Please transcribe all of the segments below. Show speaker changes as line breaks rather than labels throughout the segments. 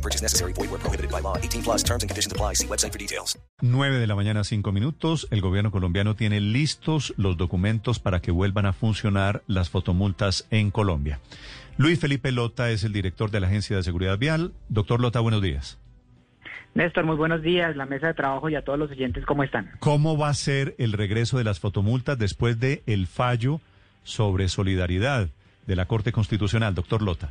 No purchase necessary. Void where prohibited by law. 18 plus terms and conditions apply. See website for details.
9 de la mañana, 5 minutos. El gobierno colombiano tiene listos los documentos para que vuelvan a funcionar las fotomultas en Colombia. Luis Felipe Lota es el director de la Agencia de Seguridad Vial. Doctor Lota, buenos días.
Néstor, muy buenos días, la mesa de trabajo y a todos los oyentes, ¿cómo están?
¿Cómo va a ser el regreso de las fotomultas después de el fallo sobre solidaridad de la Corte Constitucional, doctor Lota?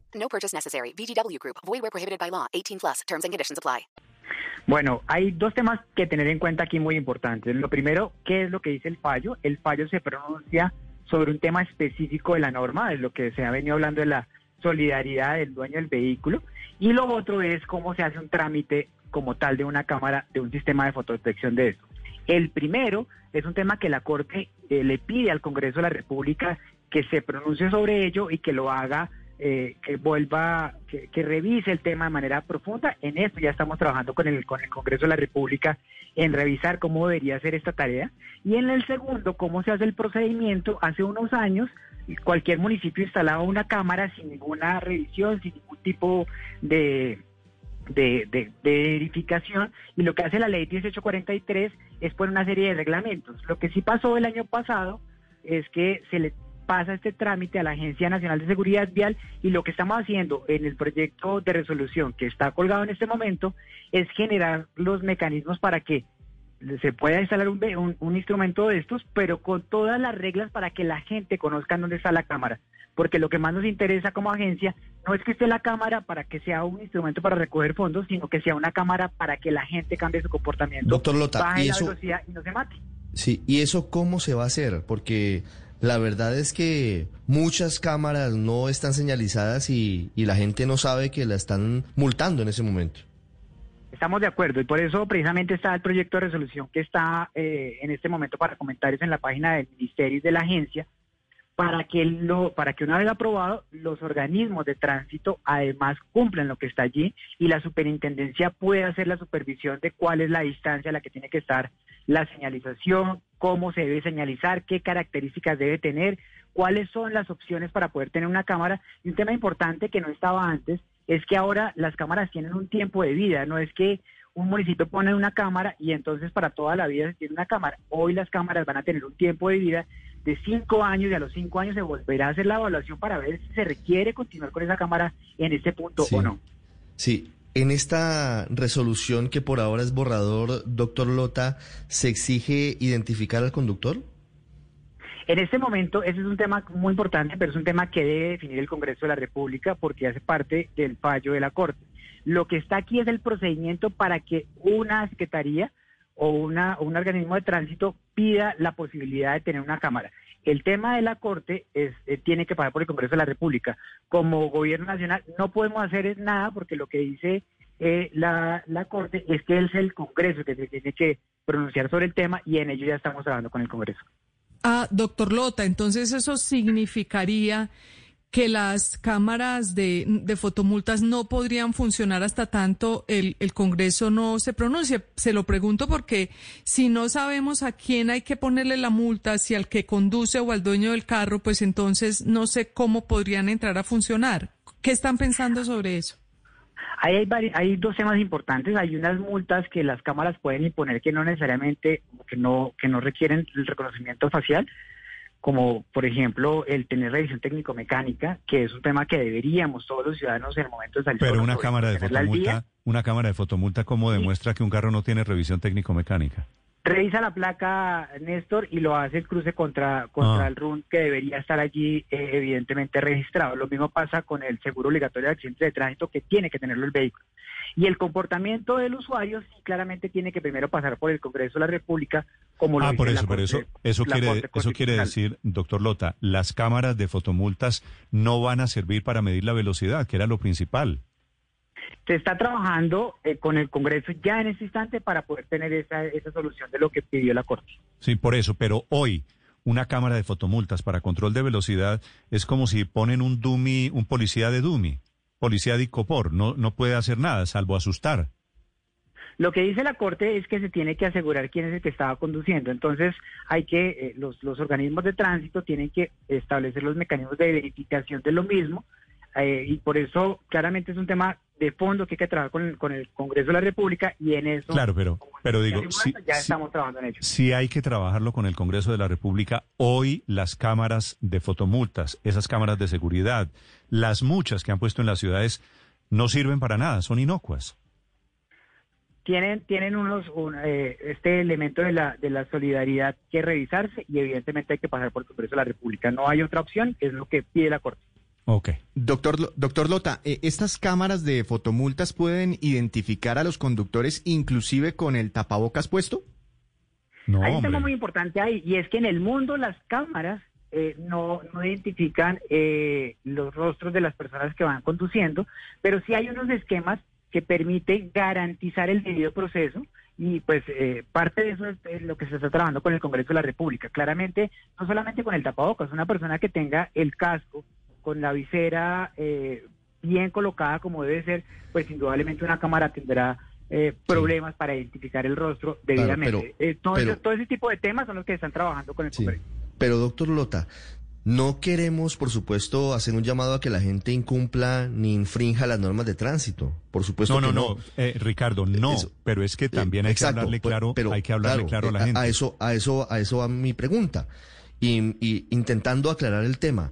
No purchase necessary. VGW Group. Void where prohibited by law. 18 plus. Terms and conditions apply.
Bueno, hay dos temas que tener en cuenta aquí muy importantes. Lo primero, ¿qué es lo que dice el fallo? El fallo se pronuncia sobre un tema específico de la norma, es lo que se ha venido hablando de la solidaridad del dueño del vehículo. Y lo otro es cómo se hace un trámite como tal de una cámara, de un sistema de fotodetección de eso. El primero es un tema que la Corte eh, le pide al Congreso de la República que se pronuncie sobre ello y que lo haga eh, que vuelva, que, que, revise el tema de manera profunda. En esto ya estamos trabajando con el, con el Congreso de la República en revisar cómo debería ser esta tarea. Y en el segundo, cómo se hace el procedimiento. Hace unos años, cualquier municipio instalaba una cámara sin ninguna revisión, sin ningún tipo de, de, de, de verificación. Y lo que hace la ley 1843 es poner una serie de reglamentos. Lo que sí pasó el año pasado es que se le pasa este trámite a la Agencia Nacional de Seguridad Vial y lo que estamos haciendo en el proyecto de resolución que está colgado en este momento es generar los mecanismos para que se pueda instalar un, un, un, instrumento de estos, pero con todas las reglas para que la gente conozca dónde está la cámara. Porque lo que más nos interesa como agencia no es que esté la cámara para que sea un instrumento para recoger fondos, sino que sea una cámara para que la gente cambie su comportamiento,
Doctor Lota,
baje
¿y
la
eso,
velocidad y no se mate.
Sí, ¿y eso cómo se va a hacer? Porque la verdad es que muchas cámaras no están señalizadas y, y la gente no sabe que la están multando en ese momento.
Estamos de acuerdo y por eso precisamente está el proyecto de resolución que está eh, en este momento para comentarios en la página del Ministerio y de la agencia para que lo para que una vez aprobado los organismos de tránsito además cumplan lo que está allí y la superintendencia puede hacer la supervisión de cuál es la distancia a la que tiene que estar la señalización, cómo se debe señalizar, qué características debe tener, cuáles son las opciones para poder tener una cámara y un tema importante que no estaba antes es que ahora las cámaras tienen un tiempo de vida, no es que un municipio pone una cámara y entonces para toda la vida se tiene una cámara. Hoy las cámaras van a tener un tiempo de vida de cinco años y a los cinco años se volverá a hacer la evaluación para ver si se requiere continuar con esa cámara en este punto
Sí.
o no.
Sí, en esta resolución que por ahora es borrador, doctor Lota, ¿se exige identificar al conductor?
En este momento, ese es un tema muy importante, pero es un tema que debe definir el Congreso de la República porque hace parte del fallo de la Corte. Lo que está aquí es el procedimiento para que una secretaría o una, un organismo de tránsito pida la posibilidad de tener una cámara. El tema de la Corte es, eh, tiene que pasar por el Congreso de la República. Como Gobierno Nacional no podemos hacer nada porque lo que dice eh, la, la Corte es que es el Congreso que se tiene que pronunciar sobre el tema y en ello ya estamos trabajando con el Congreso.
Ah, doctor Lota, entonces eso significaría que las cámaras de, de fotomultas no podrían funcionar hasta tanto el, el Congreso no se pronuncie. Se lo pregunto porque si no sabemos a quién hay que ponerle la multa, si al que conduce o al dueño del carro, pues entonces no sé cómo podrían entrar a funcionar. ¿Qué están pensando sobre eso?
Hay, hay dos temas importantes. Hay unas multas que las cámaras pueden imponer que no necesariamente, que no, que no requieren el reconocimiento facial, como por ejemplo el tener revisión técnico-mecánica, que es un tema que deberíamos todos los ciudadanos en el momento de salir.
Pero una cámara de fotomulta, una cámara de fotomulta, ¿cómo demuestra que un carro no tiene revisión técnico-mecánica?
Revisa la placa, Néstor, y lo hace el cruce contra, contra
Ah.
el RUN, que debería estar allí eh, evidentemente registrado. Lo mismo pasa con el seguro obligatorio de accidentes de tránsito, que tiene que tenerlo el vehículo. Y el comportamiento del usuario sí claramente tiene que primero pasar por el Congreso de la República, como lo
Ah,
dice
por eso, por eso, eso quiere, eso quiere decir, doctor Lota, las cámaras de fotomultas no van a servir para medir la velocidad, que era lo principal.
Se está trabajando eh, con el Congreso ya en este instante para poder tener esa, esa solución de lo que pidió la Corte.
Sí, por eso, pero hoy una cámara de fotomultas para control de velocidad es como si ponen un dummy, un policía de dummy, policía de Icopor, no, no puede hacer nada salvo asustar.
Lo que dice la Corte es que se tiene que asegurar quién es el que estaba conduciendo. Entonces, hay que, eh, los, los organismos de tránsito tienen que establecer los mecanismos de verificación de lo mismo. eh, y por eso, claramente, es un tema de fondo que hay que trabajar con, el- con el Congreso de la República y en eso.
Claro, pero, pero digo,
ya
sí,
ya estamos trabajando en ello.
Si hay que trabajarlo con el Congreso de la República. Hoy las cámaras de fotomultas, esas cámaras de seguridad, las muchas que han puesto en las ciudades, no sirven para nada, son inocuas.
tienen tienen unos un, eh, este elemento de la de la solidaridad que revisarse y evidentemente hay que pasar por el Congreso de la República. No hay otra opción, es lo que pide la Corte.
Ok.
Doctor, doctor Lota, eh, ¿estas cámaras de fotomultas pueden identificar a los conductores inclusive con el tapabocas puesto?
No,
Hay un tema muy importante ahí y es que en el mundo las cámaras eh, no, no identifican eh, los rostros de las personas que van conduciendo, pero sí hay unos esquemas que permiten garantizar el debido proceso y pues eh, parte de eso es, es lo que se está trabajando con el Congreso de la República. Claramente, no solamente con el tapabocas, una persona que tenga el casco con la visera eh, bien colocada como debe ser, pues indudablemente una cámara tendrá eh, problemas para identificar el rostro debidamente.
pero-
Eh, todo,
pero-
ese, todo ese tipo de temas son los que están trabajando con el
Sí.
Congreso.
Pero doctor Lota, no queremos, por supuesto, hacer un llamado a que la gente incumpla ni infrinja las normas de tránsito. Por supuesto
No, no,
que
no, eh, Ricardo, no,
Eso.
pero es que también
Eh,
hay
exacto,
que hablarle
pues,
claro,
pero,
hay que hablarle claro a la
eh,
gente.
A eso, a eso, a eso va mi pregunta. Y, y intentando aclarar el tema.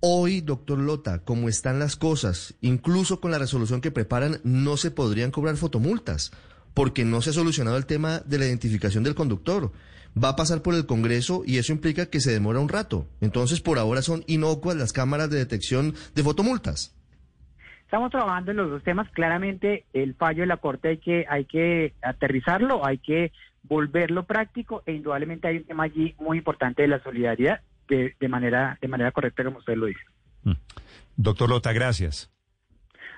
Hoy, doctor Lota, como están las cosas, incluso con la resolución que preparan, no se podrían cobrar fotomultas, porque no se ha solucionado el tema de la identificación del conductor. Va a pasar por el Congreso y eso implica que se demora un rato. Entonces, por ahora son inocuas las cámaras de detección de fotomultas.
Estamos trabajando en los dos temas. Claramente, el fallo de la Corte hay que, hay que aterrizarlo, hay que volverlo práctico e indudablemente hay un tema allí muy importante de la solidaridad de, de manera, de manera correcta, como usted lo dice.
Doctor Lota, gracias.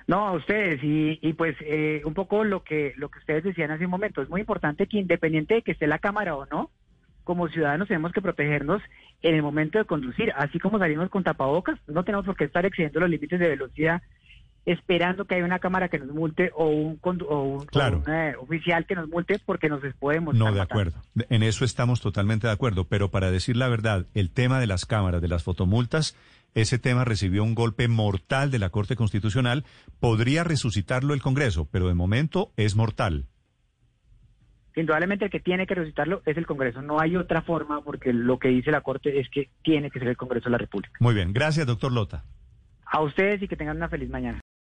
No, a ustedes y, y pues eh, un poco lo que lo que ustedes decían hace un momento es muy importante que independiente de que esté la cámara o no, como ciudadanos tenemos que protegernos en el momento de conducir, así como salimos con tapabocas, no tenemos por qué estar excediendo los límites de velocidad esperando que haya una cámara que nos multe o un, o un, o un, eh, oficial que nos multe porque nos podemos
No, de
matando.
acuerdo. En eso estamos totalmente de acuerdo. Pero para decir la verdad, el tema de las cámaras, de las fotomultas, ese tema recibió un golpe mortal de la Corte Constitucional. Podría resucitarlo el Congreso, pero de momento es mortal.
Indudablemente el que tiene que resucitarlo es el Congreso, no hay otra forma porque lo que dice la Corte es que tiene que ser el Congreso de la República.
Muy bien. Gracias, doctor Lota.
A ustedes y que tengan una feliz mañana.